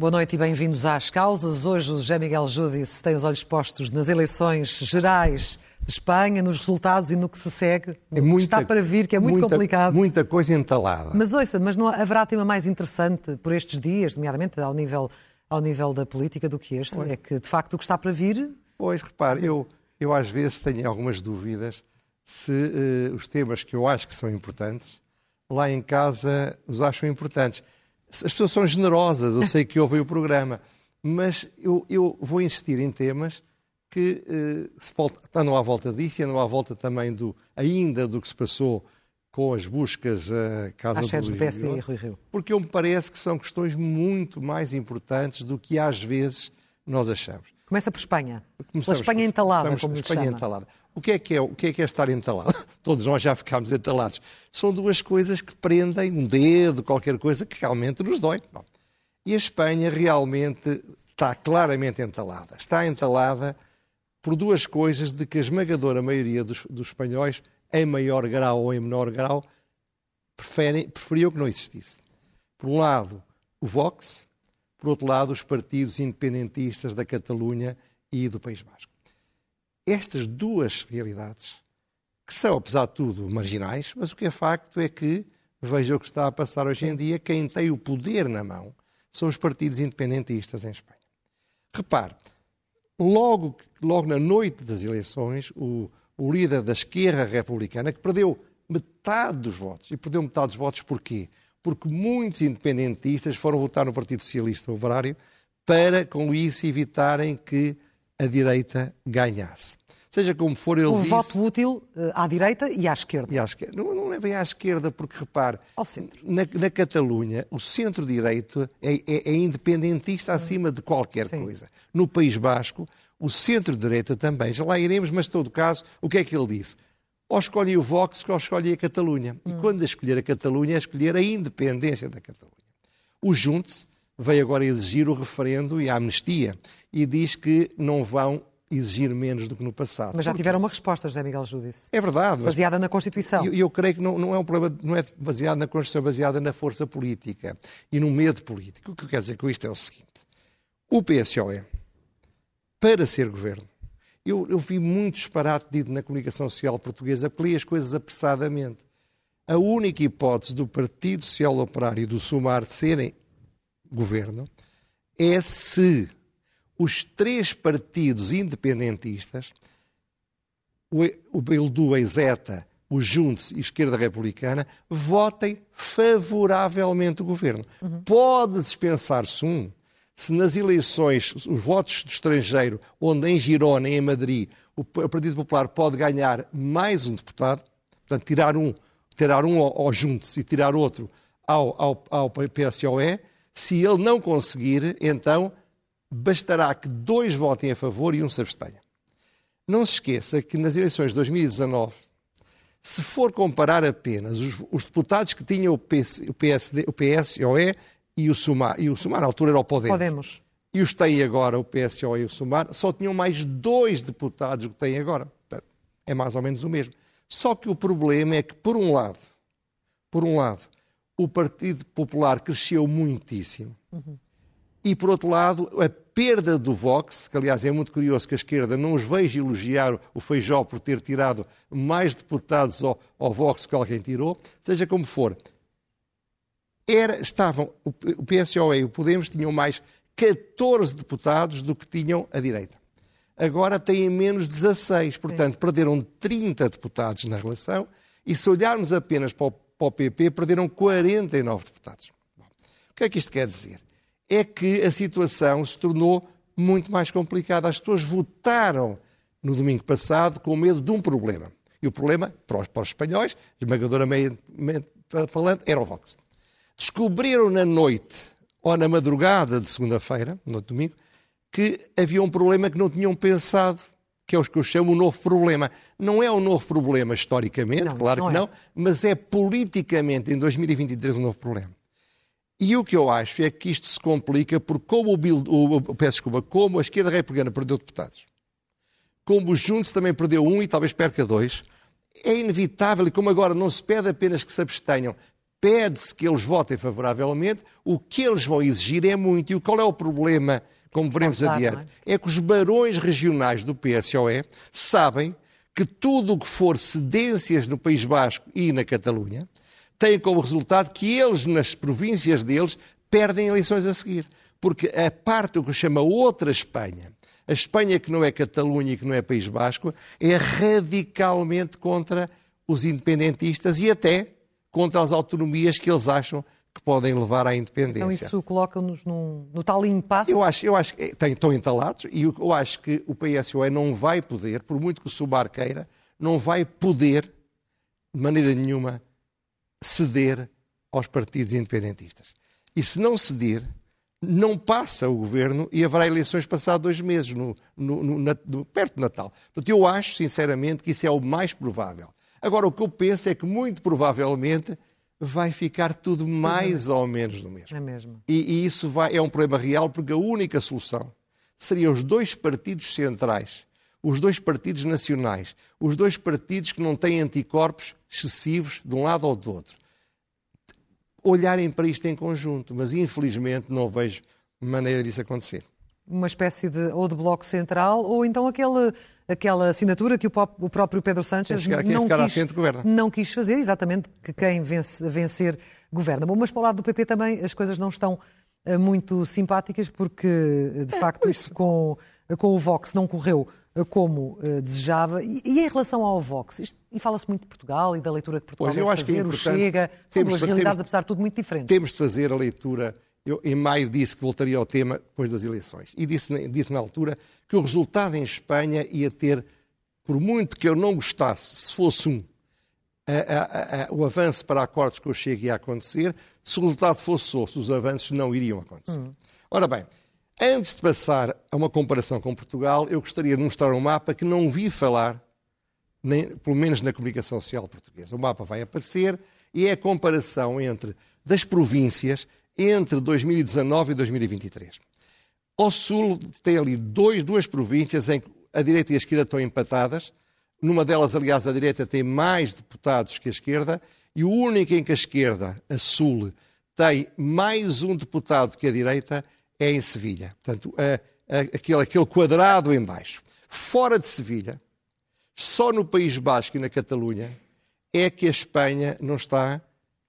Boa noite e bem-vindos às causas. Hoje o José Miguel Júdice tem os olhos postos nas eleições gerais de Espanha, nos resultados e no que se segue. É muita, Está para vir, que é muito muita, complicado. Muita coisa entalada. Mas ouça, mas não haverá tema mais interessante por estes dias, nomeadamente ao nível, ao nível da política, do que este? Pois. É que, de facto, o que está para vir... Pois, repare, eu, eu às vezes tenho algumas dúvidas se eh, os temas que eu acho que são importantes, lá em casa os acham importantes. As pessoas são generosas, eu sei que ouvem o programa, mas eu, eu vou insistir em temas que eh, se volta, andam à volta disso e andam à volta também do, ainda do que se passou com as buscas à Casa Às do do PSD Rio, e Rui Rio. porque eu me parece que são questões muito mais importantes do que às vezes nós achamos. Começa por Espanha. Pela Começamos Espanha por- entalada, como lhe Espanha chama. entalada. O que, é que é, o que é que é estar entalado? Todos nós já ficámos entalados. São duas coisas que prendem um dedo, qualquer coisa que realmente nos dói. Bom, E a Espanha realmente está claramente entalada. Está entalada por duas coisas de que a esmagadora maioria dos, dos espanhóis, em maior grau ou em menor grau, preferem, preferiam que não existisse. Por um lado, o Vox, por outro lado, os partidos independentistas da Catalunha e do País Basco. Estas duas realidades, que são, apesar de tudo, marginais, mas o que é facto é que, veja o que está a passar hoje em dia, quem tem o poder na mão são os partidos independentistas em Espanha. Repare, logo, logo na noite das eleições, o, o líder da esquerda republicana, que perdeu metade dos votos, e perdeu metade dos votos porquê? Porque muitos independentistas foram votar no Partido Socialista Operário para, com isso, evitarem que a direita ganhasse. Seja como for, ele O disse... voto útil eh, à direita e à esquerda. E à esquerda. Não, não é bem à esquerda, porque repare, Ao centro. na, na Catalunha, o centro-direito é, é- é independentista acima de qualquer Sim. coisa. No País Basco, o centro-direita também. Já lá iremos, mas, em todo caso, o que é que ele disse? Ou escolhe o Vox, ou escolhe a Catalunha. E quando a escolher a Catalunha, é escolher a independência da Catalunha. O Junts veio agora exigir o referendo e a amnistia e diz que não vão exigir menos do que no passado. Mas já Porquê? tiveram uma resposta, José Miguel Júdice. É verdade, Baseada na Constituição. e eu, eu creio que não, não é um problema, não é baseado na Constituição, é baseado na força política e no medo político. O que eu quero dizer com isto é o seguinte: o PSOE, para ser governo, eu, eu vi muito disparate dito na comunicação social portuguesa, porque li as coisas apressadamente. A única hipótese do Partido Social Operário e do Sumar de serem governo é se os três partidos independentistas o, Bildu, a Exeta, o Juntos e a Esquerda Republicana votem favoravelmente o governo. Pode dispensar-se um se nas eleições os votos do estrangeiro, onde em Girona e em Madrid o Partido Popular pode ganhar mais um deputado, portanto, tirar um, tirar um ao, ao Juntos e tirar outro ao, ao, ao PSOE, se ele não conseguir, então bastará que dois votem a favor e um se abstenha. Não se esqueça que nas eleições de 2019, se for comparar apenas os, os deputados que tinham o, PS, o, PSD, o PSOE e o Sumar, e o Sumar na altura era o Podemos, Podemos. e os têm agora, o PSOE e o Sumar, só tinham mais dois deputados do que têm agora. Portanto, é mais ou menos o mesmo. Só que o problema é que, por um lado, por um lado, o Partido Popular cresceu muitíssimo. E, por outro lado, a perda do Vox, que aliás é muito curioso que a esquerda não os veja elogiar o Feijó por ter tirado mais deputados ao, ao Vox que alguém tirou, seja como for, era, estavam, o PSOE e o Podemos tinham mais 14 deputados do que tinham a direita. Agora têm menos 16, portanto, perderam 30 deputados na relação e se olharmos apenas para o, para o PP, perderam 49 deputados. Bom, o que é que isto quer dizer? É que a situação se tornou muito mais complicada. As pessoas votaram no domingo passado com medo de um problema. E o problema, para os, para os espanhóis, esmagadoramente falando, era o Vox descobriram na noite ou na madrugada de segunda-feira, no domingo, que havia um problema que não tinham pensado, que é os que eu chamo o novo problema. Não é um novo problema historicamente, Não, claro não que é. não, mas é politicamente, em 2023, um novo problema. E o que eu acho é que isto se complica porque como o, Bill, o, peço desculpa, como a esquerda republicana perdeu deputados, como o Juntos também perdeu um e talvez perca dois, é inevitável, e como agora não se pede apenas que se abstenham, pede-se que eles votem favoravelmente, o que eles vão exigir é muito. E qual é o problema, como veremos adiante? É? é que os barões regionais do PSOE sabem que tudo o que for cedências no País Basco e na Catalunha tem como resultado que eles, nas províncias deles, perdem eleições a seguir. Porque a parte o que chama outra Espanha, a Espanha que não é Catalunha e que não é País Basco, é radicalmente contra os independentistas e até contra as autonomias que eles acham que podem levar à independência. Então isso coloca-nos no, no tal impasse? Eu acho, eu acho que tem, estão entalados e eu, eu acho que o PSOE não vai poder, por muito que o Sumar queira, não vai poder, de maneira nenhuma, ceder aos partidos independentistas. E se não ceder, não passa o governo e haverá eleições passados dois meses, no, no, no, perto do Natal. Portanto, eu acho, sinceramente, que isso é o mais provável. Agora, o que eu penso é que, muito provavelmente, vai ficar tudo mais ou menos no mesmo. É mesmo. E, e isso vai, é um problema real, porque a única solução seria os dois partidos centrais, os dois partidos nacionais, os dois partidos que não têm anticorpos excessivos de um lado ou do outro, olharem para isto em conjunto. Mas, infelizmente, não vejo maneira disso acontecer uma espécie de ou de bloco central ou então aquele, aquela assinatura que o, o próprio Pedro Sánchez não, quis, não quis fazer, exatamente que quem vence, vencer governa. Bom, mas para o lado do PP também as coisas não estão uh, muito simpáticas porque, de é, facto, isso com, com o Vox não correu como uh, desejava. E, e, em relação ao Vox, isto, e fala-se muito de Portugal e da leitura que Portugal pois, deve fazer, é o Chega, são duas realidades, temos, apesar de tudo, muito diferentes. Temos de fazer a leitura eu em maio disse que voltaria ao tema depois das eleições. E disse, disse na altura que o resultado em Espanha ia ter, por muito que eu não gostasse, se fosse um, a, a, a, o avanço para acordos que eu chegue ia acontecer, se o resultado fosse outro, os avanços não iriam acontecer. Uhum. Ora bem, antes de passar a uma comparação com Portugal, eu gostaria de mostrar um mapa que não vi falar, nem, pelo menos na comunicação social portuguesa. O mapa vai aparecer e é a comparação entre das províncias entre 2019 e 2023. Ao sul tem ali dois, duas províncias em que a direita e a esquerda estão empatadas. Numa delas, aliás, a direita tem mais deputados que a esquerda, e o único em que a esquerda, a sul, tem mais um deputado que a direita é em Sevilha. Portanto, a, a, aquele, aquele quadrado em baixo. Fora de Sevilha, só no País Basco e na Catalunha, é que a Espanha não está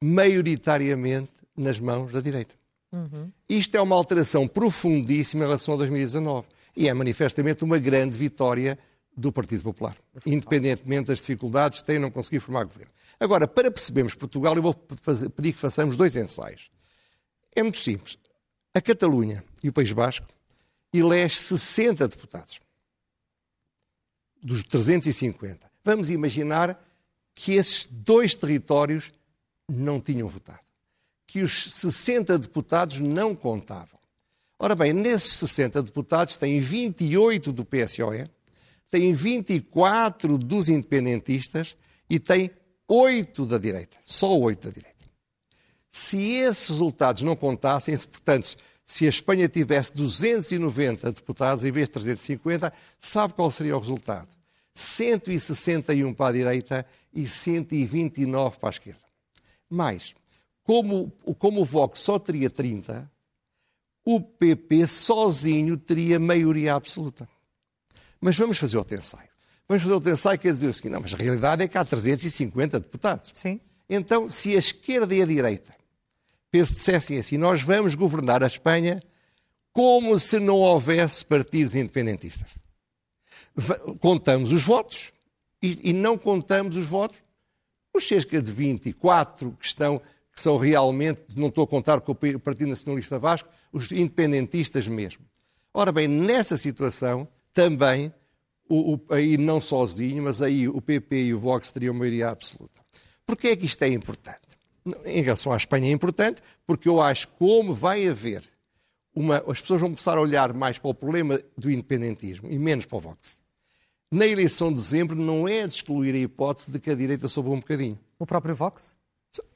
maioritariamente nas mãos da direita. Uhum. Isto é uma alteração profundíssima em relação a 2019 e é manifestamente uma grande vitória do Partido Popular, independentemente das dificuldades que tem não conseguir formar governo. Agora, para percebermos Portugal, eu vou fazer, pedir que façamos dois ensaios. É muito simples. A Catalunha e o País Basco elege 60 deputados dos 350. Vamos imaginar que esses dois territórios não tinham votado que os 60 deputados não contavam. Ora bem, nesses 60 deputados tem 28 do PSOE, tem 24 dos independentistas e tem 8 da direita. Só 8 da direita. Se esses resultados não contassem, portanto, se a Espanha tivesse 290 deputados em vez de 350, sabe qual seria o resultado? 161 para a direita e 129 para a esquerda. Mais, como, como o Vox só teria 30, o PP sozinho teria maioria absoluta. Mas vamos fazer outro ensaio. Vamos fazer outro ensaio que é dizer o seguinte, não, mas a realidade é que há 350 deputados. Sim. Então, se a esquerda e a direita dissessem assim, nós vamos governar a Espanha como se não houvesse partidos independentistas. Contamos os votos e, e não contamos os votos, os cerca de 24 que estão que são realmente, não estou a contar com o Partido Nacionalista Vasco, os independentistas mesmo. Ora bem, nessa situação, também, o, o, aí não sozinho, mas aí o PP e o Vox teriam maioria absoluta. Porquê é que isto é importante? Em relação à Espanha é importante, porque eu acho que como vai haver uma, as pessoas vão começar a olhar mais para o problema do independentismo e menos para o Vox. Na eleição de dezembro não é de excluir a hipótese de que a direita soube um bocadinho. O próprio Vox?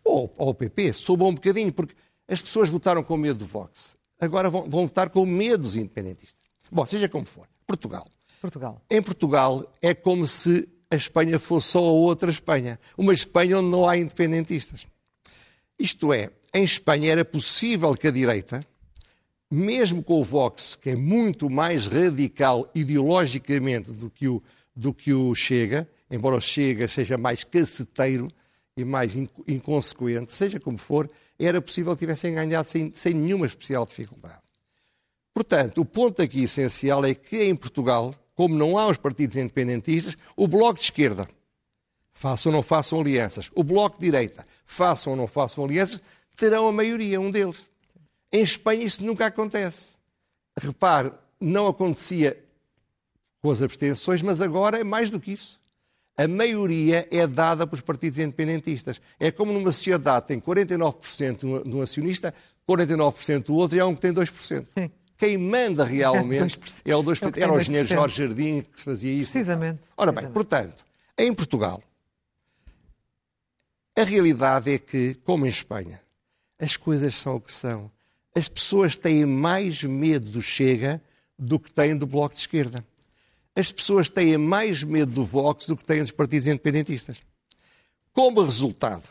ou ao PP, soube um bocadinho, porque as pessoas votaram com medo do Vox. Agora vão, vão votar com medo dos independentistas. Bom, seja como for. Portugal. Portugal. Em Portugal é como se a Espanha fosse só a outra Espanha. Uma Espanha onde não há independentistas. Isto é, em Espanha era possível que a direita, mesmo com o Vox, que é muito mais radical ideologicamente do que o, do que o Chega, embora o Chega seja mais caceteiro e mais inconsequente, seja como for, era possível que tivessem ganhado sem, sem nenhuma especial dificuldade. Portanto, o ponto aqui essencial é que em Portugal, como não há os partidos independentistas, o Bloco de Esquerda, façam ou não façam alianças, o Bloco de Direita, façam ou não façam alianças, terão a maioria, um deles. Em Espanha isso nunca acontece. Repare, não acontecia com as abstenções, mas agora é mais do que isso. A maioria é dada pelos partidos independentistas. É como numa sociedade tem 49% de um acionista, 49% do outro e há um que tem 2%. Sim. Quem manda realmente é o 2%. É Era o engenheiro Jorge Jardim que se fazia isso. Precisamente. Ora bem, portanto, em Portugal, a realidade é que, como em Espanha, as coisas são o que são. As pessoas têm mais medo do Chega do que têm do Bloco de Esquerda. As pessoas têm mais medo do Vox do que têm dos partidos independentistas. Como resultado,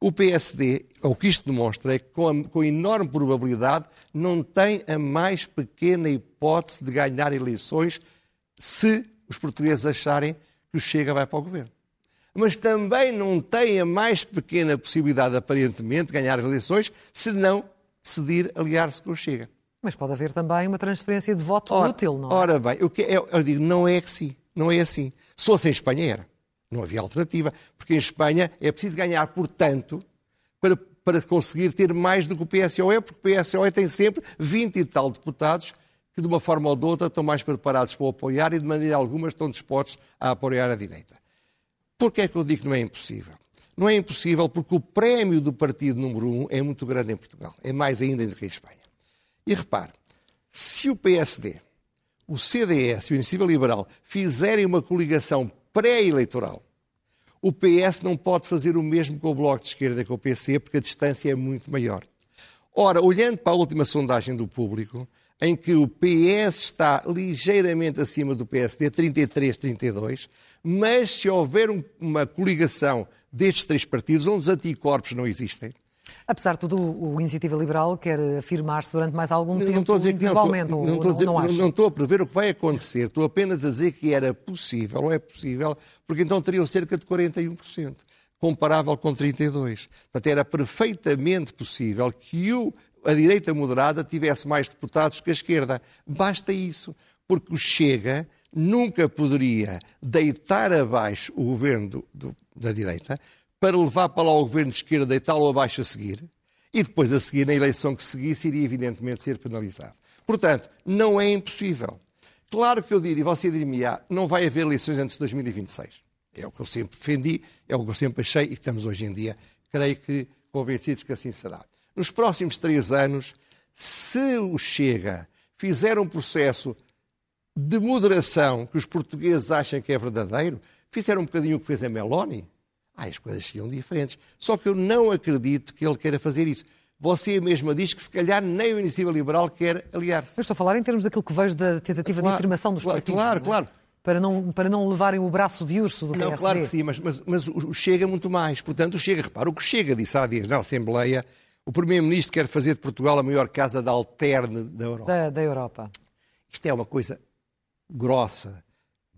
o PSD, o que isto demonstra é que, com, a, com enorme probabilidade, não tem a mais pequena hipótese de ganhar eleições se os portugueses acharem que o Chega vai para o governo mas também não tem a mais pequena possibilidade, aparentemente, de ganhar eleições, se não decidir aliar-se com o Chega. Mas pode haver também uma transferência de voto ora, útil, não é? Ora bem, o que é, eu digo, não é assim. Não é assim. Se fosse em Espanha, era. Não havia alternativa. Porque em Espanha é preciso ganhar, portanto, para, para conseguir ter mais do que o PSOE, porque o PSOE tem sempre 20 e tal deputados que, de uma forma ou de outra, estão mais preparados para o apoiar e, de maneira alguma, estão dispostos a apoiar a direita. Porquê é que eu digo que não é impossível? Não é impossível porque o prémio do partido número um é muito grande em Portugal. É mais ainda do que em Espanha. E repare, se o PSD, o CDS e o Iniciativa Liberal fizerem uma coligação pré-eleitoral, o PS não pode fazer o mesmo com o Bloco de Esquerda e com o PC, porque a distância é muito maior. Ora, olhando para a última sondagem do público, em que o PS está ligeiramente acima do PSD, 33, 32, mas se houver um, uma coligação destes três partidos, onde os anticorpos não existem, Apesar de tudo, o Iniciativa Liberal quer afirmar-se durante mais algum tempo não estou a dizer que não, estou, não, estou a dizer, não, não, estou a prever o que vai acontecer, estou apenas a dizer que era possível, ou é possível, porque então teriam cerca de 41%, comparável com 32%. Portanto, era perfeitamente possível que o, a direita moderada tivesse mais deputados que a esquerda. Basta isso, porque o Chega nunca poderia deitar abaixo o governo do, do, da direita para levar para lá o governo de esquerda, deitá-lo abaixo a seguir, e depois a seguir, na eleição que seguisse, iria evidentemente ser penalizado. Portanto, não é impossível. Claro que eu diria, você diria-me, não vai haver eleições antes de 2026. É o que eu sempre defendi, é o que eu sempre achei e estamos hoje em dia, creio que convencidos que assim será. Nos próximos três anos, se o Chega fizer um processo de moderação que os portugueses acham que é verdadeiro, fizeram um bocadinho o que fez a Meloni, ah, as coisas seriam diferentes. Só que eu não acredito que ele queira fazer isso. Você mesma diz que se calhar nem o Iniciativa Liberal quer aliar-se. Eu estou a falar em termos daquilo que vejo da tentativa claro, de afirmação dos claro, partidos. Claro, é? claro. Para não, para não levarem o braço de urso do não, PSD. Claro que sim, mas, mas, mas o Chega muito mais. Portanto, o Chega, repara, o que Chega disse há dias na Assembleia, o Primeiro-Ministro quer fazer de Portugal a maior casa de alterne da Europa. Da, da Europa. Isto é uma coisa grossa,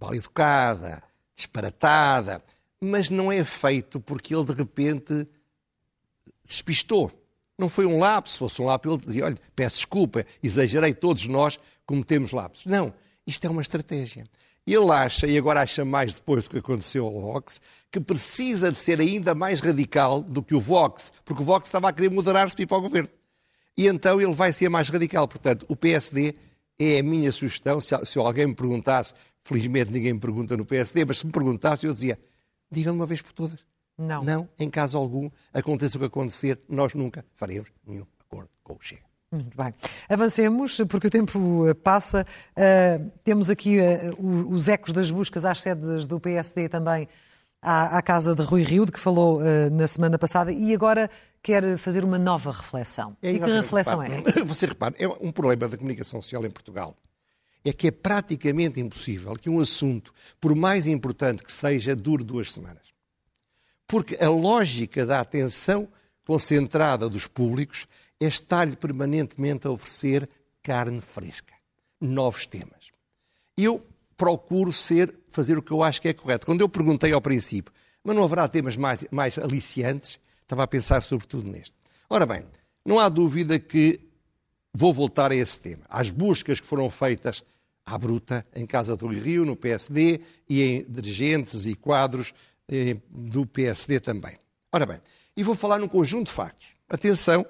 mal educada, disparatada, mas não é feito porque ele de repente despistou. Não foi um lapso, se fosse um lapso ele dizia, olha, peço desculpa, exagerei, todos nós cometemos lapsos. Não, isto é uma estratégia. Ele acha, e agora acha mais depois do que aconteceu ao Vox, que precisa de ser ainda mais radical do que o Vox, porque o Vox estava a querer moderar-se para ir para o governo. E então ele vai ser mais radical. Portanto, o PSD é a minha sugestão. Se, se alguém me perguntasse, felizmente ninguém me pergunta no PSD, mas se me perguntasse, eu dizia: diga de uma vez por todas. Não. Não, em caso algum, aconteça o que acontecer, nós nunca faremos nenhum acordo com o Chega. Muito bem. Avancemos, porque o tempo eh, passa. Uh, temos aqui uh, os ecos das buscas às sedes do PSD também à, à casa de Rui Rio, de que falou uh, na semana passada, e agora quer fazer uma nova reflexão. É, e que reflexão é essa? Você repara, é um problema da comunicação social em Portugal. É que é praticamente impossível que um assunto, por mais importante que seja, dure duas semanas. Porque a lógica da atenção concentrada dos públicos é estar-lhe permanentemente a oferecer carne fresca, novos temas. Eu procuro ser, fazer o que eu acho que é correto. Quando eu perguntei ao princípio, mas não haverá temas mais, mais aliciantes, estava a pensar sobretudo neste. Ora bem, não há dúvida que vou voltar a esse tema. Às buscas que foram feitas à bruta em Casa do Rio, no PSD, e em dirigentes e quadros eh, do PSD também. Ora bem, e vou falar num conjunto de factos. Atenção,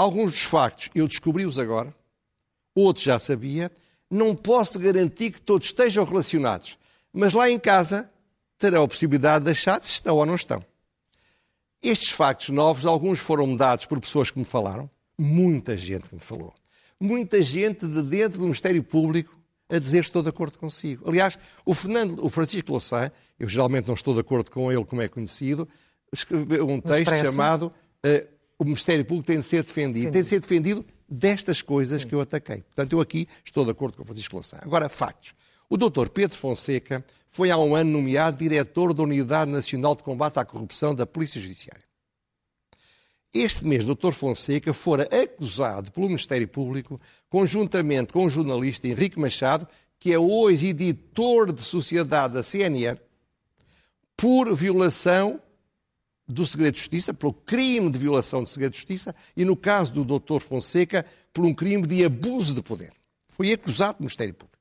alguns dos factos eu descobri-os agora, outros já sabia, não posso garantir que todos estejam relacionados, mas lá em casa terão a possibilidade de achar se estão ou não estão. Estes factos novos, alguns foram dados por pessoas que me falaram, muita gente que me falou. Muita gente de dentro do Ministério Público a dizer estou de acordo consigo. Aliás, o, Fernando, o Francisco Louçã, eu geralmente não estou de acordo com ele como é conhecido, escreveu um texto chamado uh, O Ministério Público tem de ser defendido. Tem de ser defendido destas coisas Sim. que eu ataquei. Portanto, eu aqui estou de acordo com o Francisco Louçã. Agora, factos. O doutor Pedro Fonseca foi há um ano nomeado diretor da Unidade Nacional de Combate à Corrupção da Polícia Judiciária. Este mês, o Dr. Fonseca fora acusado pelo Ministério Público, conjuntamente com o jornalista Henrique Machado, que é hoje editor de sociedade da CNN, por violação do segredo de justiça, pelo crime de violação do segredo de justiça, e no caso do Dr. Fonseca, por um crime de abuso de poder. Foi acusado pelo Ministério Público.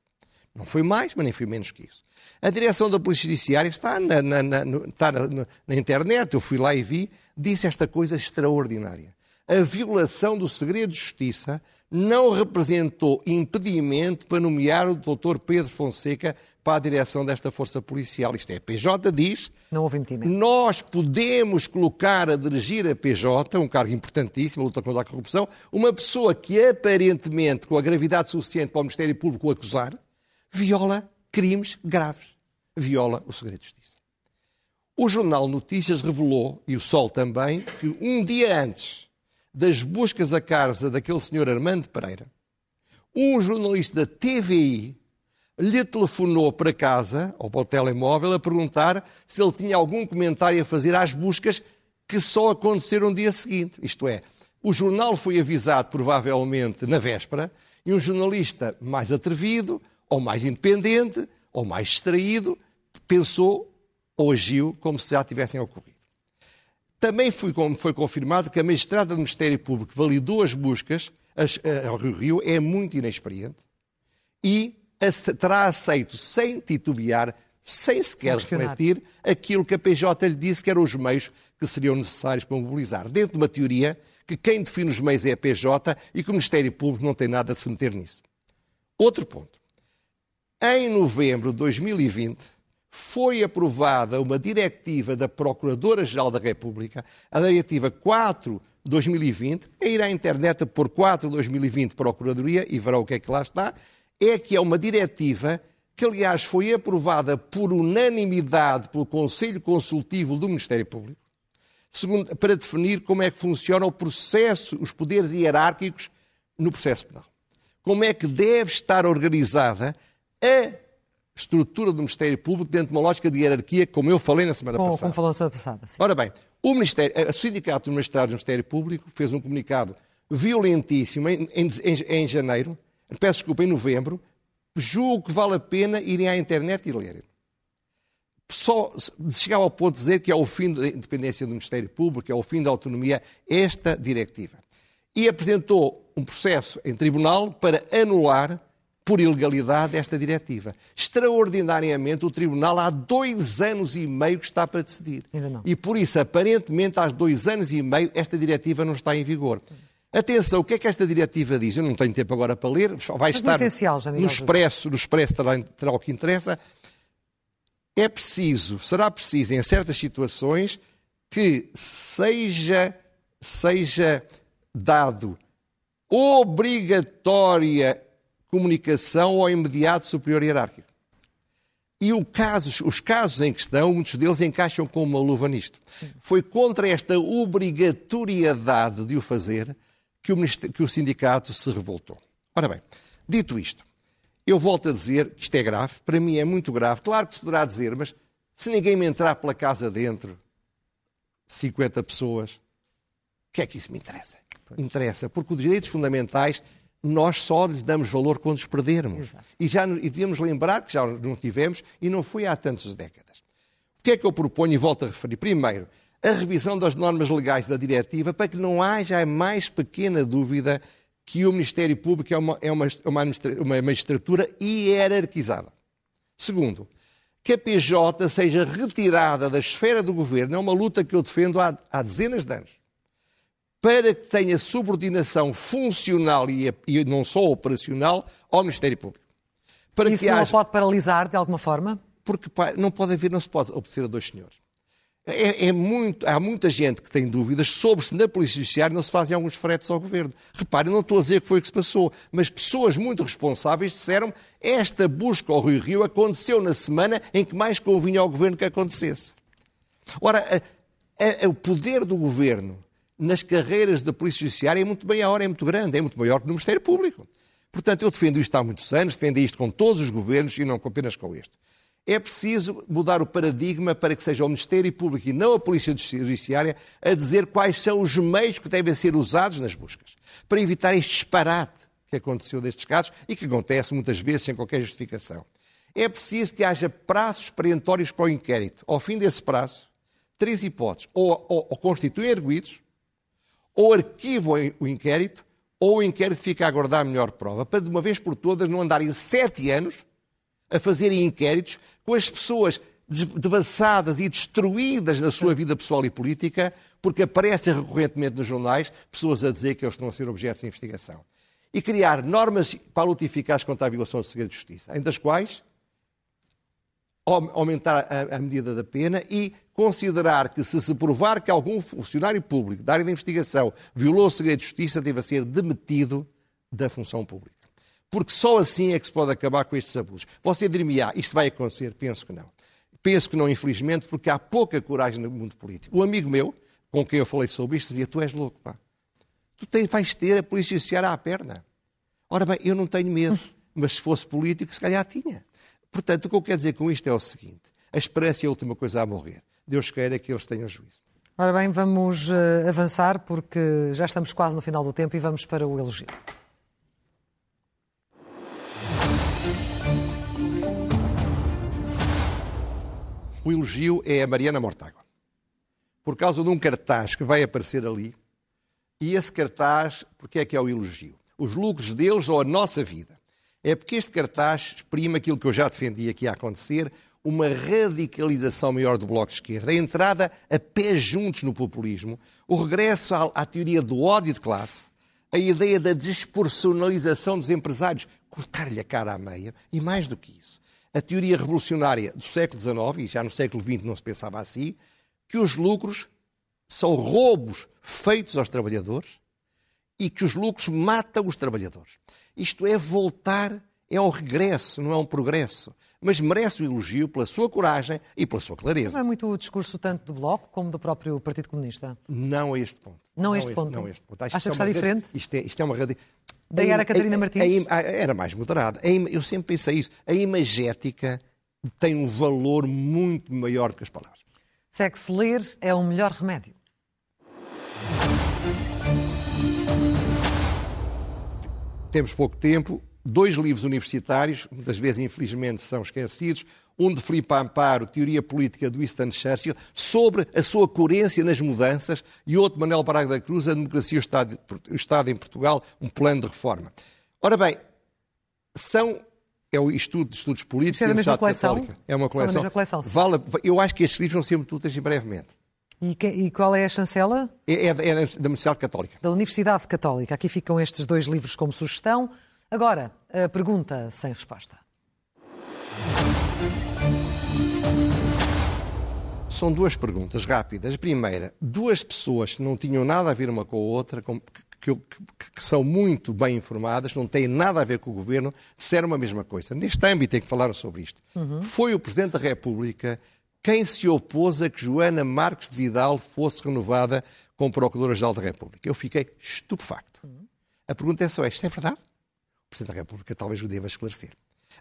Não foi mais, mas nem foi menos que isso. A direção da Polícia Judiciária está na, na, na, está na internet, eu fui lá e vi, disse esta coisa extraordinária. A violação do segredo de justiça não representou impedimento para nomear o Dr. Pedro Fonseca para a direção desta força policial. Isto é, a PJ diz. Não houve impedimento. Nós podemos colocar a dirigir a PJ, um cargo importantíssimo, a luta contra a corrupção, uma pessoa que aparentemente, com a gravidade suficiente para o Ministério Público acusar, viola crimes graves. Viola o segredo de justiça. O Jornal Notícias revelou, e o Sol também, que um dia antes das buscas à casa daquele senhor Armando Pereira, um jornalista da TVI lhe telefonou para casa, ou para o telemóvel, a perguntar se ele tinha algum comentário a fazer às buscas que só aconteceram no dia seguinte. Isto é, o jornal foi avisado provavelmente na véspera e um jornalista mais atrevido ou mais independente, ou mais distraído, pensou ou agiu como se já tivessem ocorrido. Também foi, foi confirmado que a magistrada do Ministério Público validou as buscas as, eh, ao Rio Rio, é muito inexperiente, e terá aceito sem titubear, sem sequer refletir, aquilo que a PJ lhe disse que eram os meios que seriam necessários para mobilizar. Dentro de uma teoria que quem define os meios é a PJ e que o Ministério Público não tem nada de se meter nisso. Outro ponto. Em novembro de 2020, foi aprovada uma diretiva da Procuradora-Geral da República, a Diretiva 4 2020, a ir à internet a pôr 4 2020 Procuradoria e verá o que é que lá está, é que é uma diretiva que, aliás, foi aprovada por unanimidade pelo Conselho Consultivo do Ministério Público, segundo, para definir como é que funciona o processo, os poderes hierárquicos no processo penal. Como é que deve estar organizada a estrutura do Ministério Público dentro de uma lógica de hierarquia, como eu falei na semana como, passada. Como falou na semana passada, sim. Ora bem, o Ministério, a Sindicato dos Magistrados do Ministério Público fez um comunicado violentíssimo em, em, em, em janeiro, peço desculpa, em novembro, julgo que vale a pena irem à internet e lerem. Só chegar ao ponto de dizer que é o fim da independência do Ministério Público, é o fim da autonomia, esta diretiva. E apresentou um processo em tribunal para anular por ilegalidade esta diretiva. Extraordinariamente, o Tribunal há dois anos e meio que está para decidir. Ainda não. E por isso, aparentemente, há dois anos e meio, esta diretiva não está em vigor. Atenção, o que é que esta diretiva diz? Eu não tenho tempo agora para ler, vai estar essencial, no expresso, no expresso terá, terá o que interessa. É preciso, será preciso, em certas situações, que seja, seja dado obrigatória comunicação ao imediato superior hierárquico. E caso, os casos em questão, muitos deles encaixam com uma luva nisto. Foi contra esta obrigatoriedade de o fazer que o, que o sindicato se revoltou. Ora bem, dito isto, eu volto a dizer que isto é grave, para mim é muito grave. Claro que se poderá dizer, mas se ninguém me entrar pela casa dentro, 50 pessoas, que é que isso me interessa? Interessa, porque os direitos fundamentais nós só lhes damos valor quando os perdermos. E, já, e devíamos lembrar que já não tivemos e não foi há tantas décadas. O que é que eu proponho e volto a referir? Primeiro, a revisão das normas legais da diretiva para que não haja a mais pequena dúvida que o Ministério Público é uma, é uma, uma magistratura hierarquizada. Segundo, que a PJ seja retirada da esfera do governo, é uma luta que eu defendo há, há dezenas de anos, para que tenha subordinação funcional e, e não só operacional ao Ministério Público. Para Isso não haja... pode paralisar de alguma forma? Porque não pode haver, não se pode obedecer a dois senhores. É, é, muito, há muita gente que tem dúvidas sobre se na Polícia Judiciária não se fazem alguns fretes ao governo. Reparem, não estou a dizer que foi o que se passou, mas pessoas muito responsáveis disseram esta busca ao Rio Rio aconteceu na semana em que mais convinha ao governo que acontecesse. Ora, a, a, o poder do governo nas carreiras da Polícia Judiciária é muito maior, é muito grande, é muito maior que no Ministério Público. Portanto, eu defendo isto há muitos anos, defendo isto com todos os governos e não apenas com este. É preciso mudar o paradigma para que seja o Ministério Público e não a Polícia Judiciária a dizer quais são os meios que devem ser usados nas buscas, para evitar este disparate que aconteceu destes casos e que acontece muitas vezes sem qualquer justificação. É preciso que haja prazos perentórios para o inquérito. Ao fim desse prazo, três hipóteses. Ou, ou, ou constituem arguídos, ou arquivam o inquérito, ou o inquérito fica a aguardar a melhor prova, para de uma vez por todas não andarem sete anos a fazerem inquéritos com as pessoas devassadas e destruídas na sua vida pessoal e política, porque aparecem recorrentemente nos jornais pessoas a dizer que eles estão a ser objetos de investigação. E criar normas para luta eficaz contra a violação do segredo de justiça, entre as quais aumentar a, a, medida da pena e considerar que, se se provar que algum funcionário público da área da investigação violou o segredo de justiça, deva ser demitido da função pública porque só assim é que se pode acabar com estes abusos. Você diria-me, ah, isto vai acontecer? Penso que não. Penso que não, infelizmente, porque há pouca coragem no mundo político. O amigo meu, com quem eu falei sobre isto, dizia, tu és louco, pá. Tu tens, vais ter a polícia judiciária à perna. Ora bem, eu não tenho medo, mas se fosse político, se calhar tinha. Portanto, o que eu quero dizer com isto é o seguinte, a esperança é a última coisa a morrer. Deus queira que eles tenham juízo. Ora bem, vamos uh, avançar porque já estamos quase no final do tempo e vamos para o elogio. O elogio é a Mariana Mortágua. Por causa de um cartaz que vai aparecer ali, e esse cartaz, porque é que é o elogio? Os lucros deles ou a nossa vida? É porque este cartaz exprime aquilo que eu já defendi aqui a acontecer, uma radicalização maior do Bloco de Esquerda, a entrada a pé juntos no populismo, o regresso à, à teoria do ódio de classe, a ideia da despersonalização dos empresários, cortar-lhe a cara à meia, e mais do que isso, a teoria revolucionária do século XIX, e já no século XX não se pensava assim, que os lucros são roubos feitos aos trabalhadores e que os lucros matam os trabalhadores. Isto é voltar, é o regresso, não é um progresso. Mas merece o elogio pela sua coragem e pela sua clareza. Não é muito o discurso tanto do Bloco como do próprio Partido Comunista? Não a este ponto. Não, a este, ponto? Não a este ponto. Acho Acha que, que está diferente? Isto é, isto é uma radical da era Catarina Martins? A, a, era mais moderada. eu sempre pensei isso. A imagética tem um valor muito maior do que as palavras. Sexo ler é o melhor remédio. Temos pouco tempo. Dois livros universitários, muitas vezes, infelizmente, são esquecidos um de Filipe Amparo, Teoria Política do Winston Churchill, sobre a sua coerência nas mudanças, e outro, Manuel Braga da Cruz, A Democracia e o Estado, o Estado em Portugal, um plano de reforma. Ora bem, são é o estudo de estudos políticos é da mesma coleção? Católica. É uma coleção. São da mesma coleção vale, eu acho que estes livros vão ser muito úteis brevemente. E, que, e, qual é a chancela? É, é, é, da Universidade Católica. Da Universidade Católica. Aqui ficam estes dois livros como sugestão. Agora, a pergunta sem resposta. São duas perguntas rápidas. Primeira, duas pessoas que não tinham nada a ver uma com a outra, que, que, que, são muito bem informadas, não têm nada a ver com o governo, disseram uma mesma coisa. Neste âmbito tem que falar sobre isto. Uhum. Foi o Presidente da República quem se opôs a que Joana Marques de Vidal fosse renovada como Procuradora-Geral da República. Eu fiquei estupefacto. Uhum. A pergunta é só esta: é verdade? Presidente da República talvez o deva esclarecer.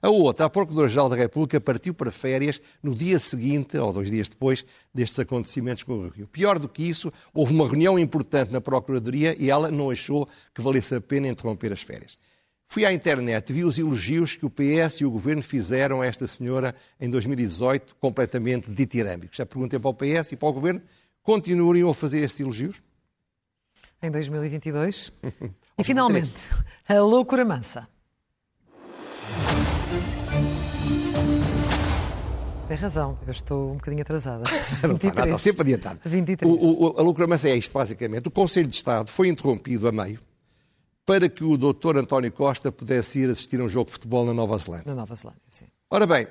A outra, a Procuradora-Geral da República partiu para férias no dia seguinte, ou dois dias depois, destes acontecimentos com o Rio. Pior do que isso, houve uma reunião importante na Procuradoria e ela não achou que valesse a pena interromper as férias. Fui à internet, vi os elogios que o PS e o Governo fizeram a esta senhora em 2018, completamente ditirâmbicos. Já perguntei para o PS e para o Governo, continuariam a fazer estes elogios? Em 2022. e finalmente, a loucura mansa. Tem razão, eu estou um bocadinho atrasada. não está nada, sempre adiantado. 23. O, o, a loucura mansa é isto, basicamente. O Conselho de Estado foi interrompido a meio para que o doutor António Costa pudesse ir assistir a um jogo de futebol na Nova Zelândia. Na Nova Zelândia, sim. Ora bem,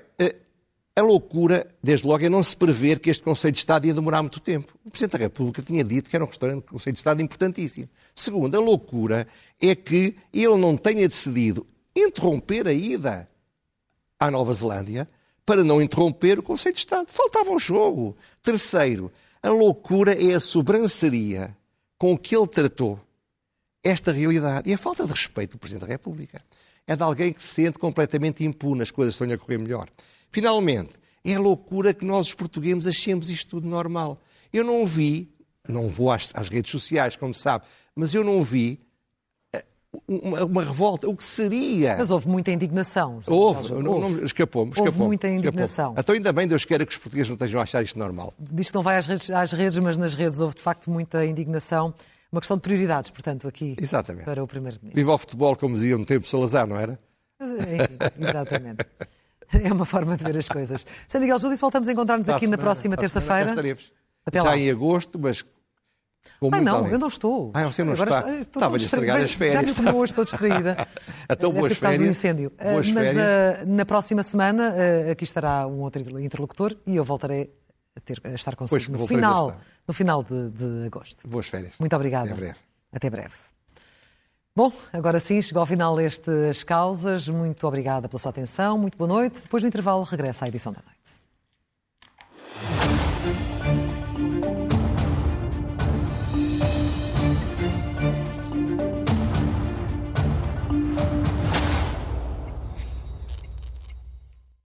a, loucura, desde logo, é não se prever que este Conselho de Estado ia demorar muito tempo. O Presidente da República tinha dito que era um um Conselho de Estado importantíssimo. Segundo, a loucura é que ele não tenha decidido interromper a ida à Nova Zelândia para não interromper o Conselho de Estado. Faltava o jogo. Terceiro, a loucura é a sobranceria com que ele tratou esta realidade. E a falta de respeito do Presidente da República. É de alguém que se sente completamente impune, as coisas estão a correr melhor. Finalmente, é loucura que nós, os portugueses, achemos isto tudo normal. Eu não vi, não vou às, às redes sociais, como sabe, mas eu não vi eh, uma, uma, revolta. O que seria. Mas houve muita indignação. Houve, não, não, escapou-me. Escapou houve muita indignação. Escapou então, ainda bem, Deus queira que os portugueses não estejam a achar isto normal. Diz que não vai às redes, às redes, mas nas redes houve de facto muita indignação. Uma questão de prioridades, portanto, aqui Exatamente. para o Primeiro-Ministro. Viva o futebol, como dizia no tempo Salazar, não era? É, exatamente. É uma forma de ver as coisas. São Miguel Júlio, voltamos a encontrar-nos aqui na próxima terça-feira. Já lá. em agosto, mas com Ai, não, eu não estou. Ah, você não Agora está. Estou, Estava a estragar as férias. Já me como hoje estou distriída. então, boas férias. do incêndio. Boas Mas férias. Uh, na próxima semana uh, aqui estará um outro interlocutor e eu voltarei a, ter, a estar consigo no final, no final de, de agosto. Boas férias. Muito obrigada. Até breve. Até breve. Bom, agora sim, chegou ao final este As Causas. Muito obrigada pela sua atenção, muito boa noite. Depois do intervalo, regressa à edição da noite.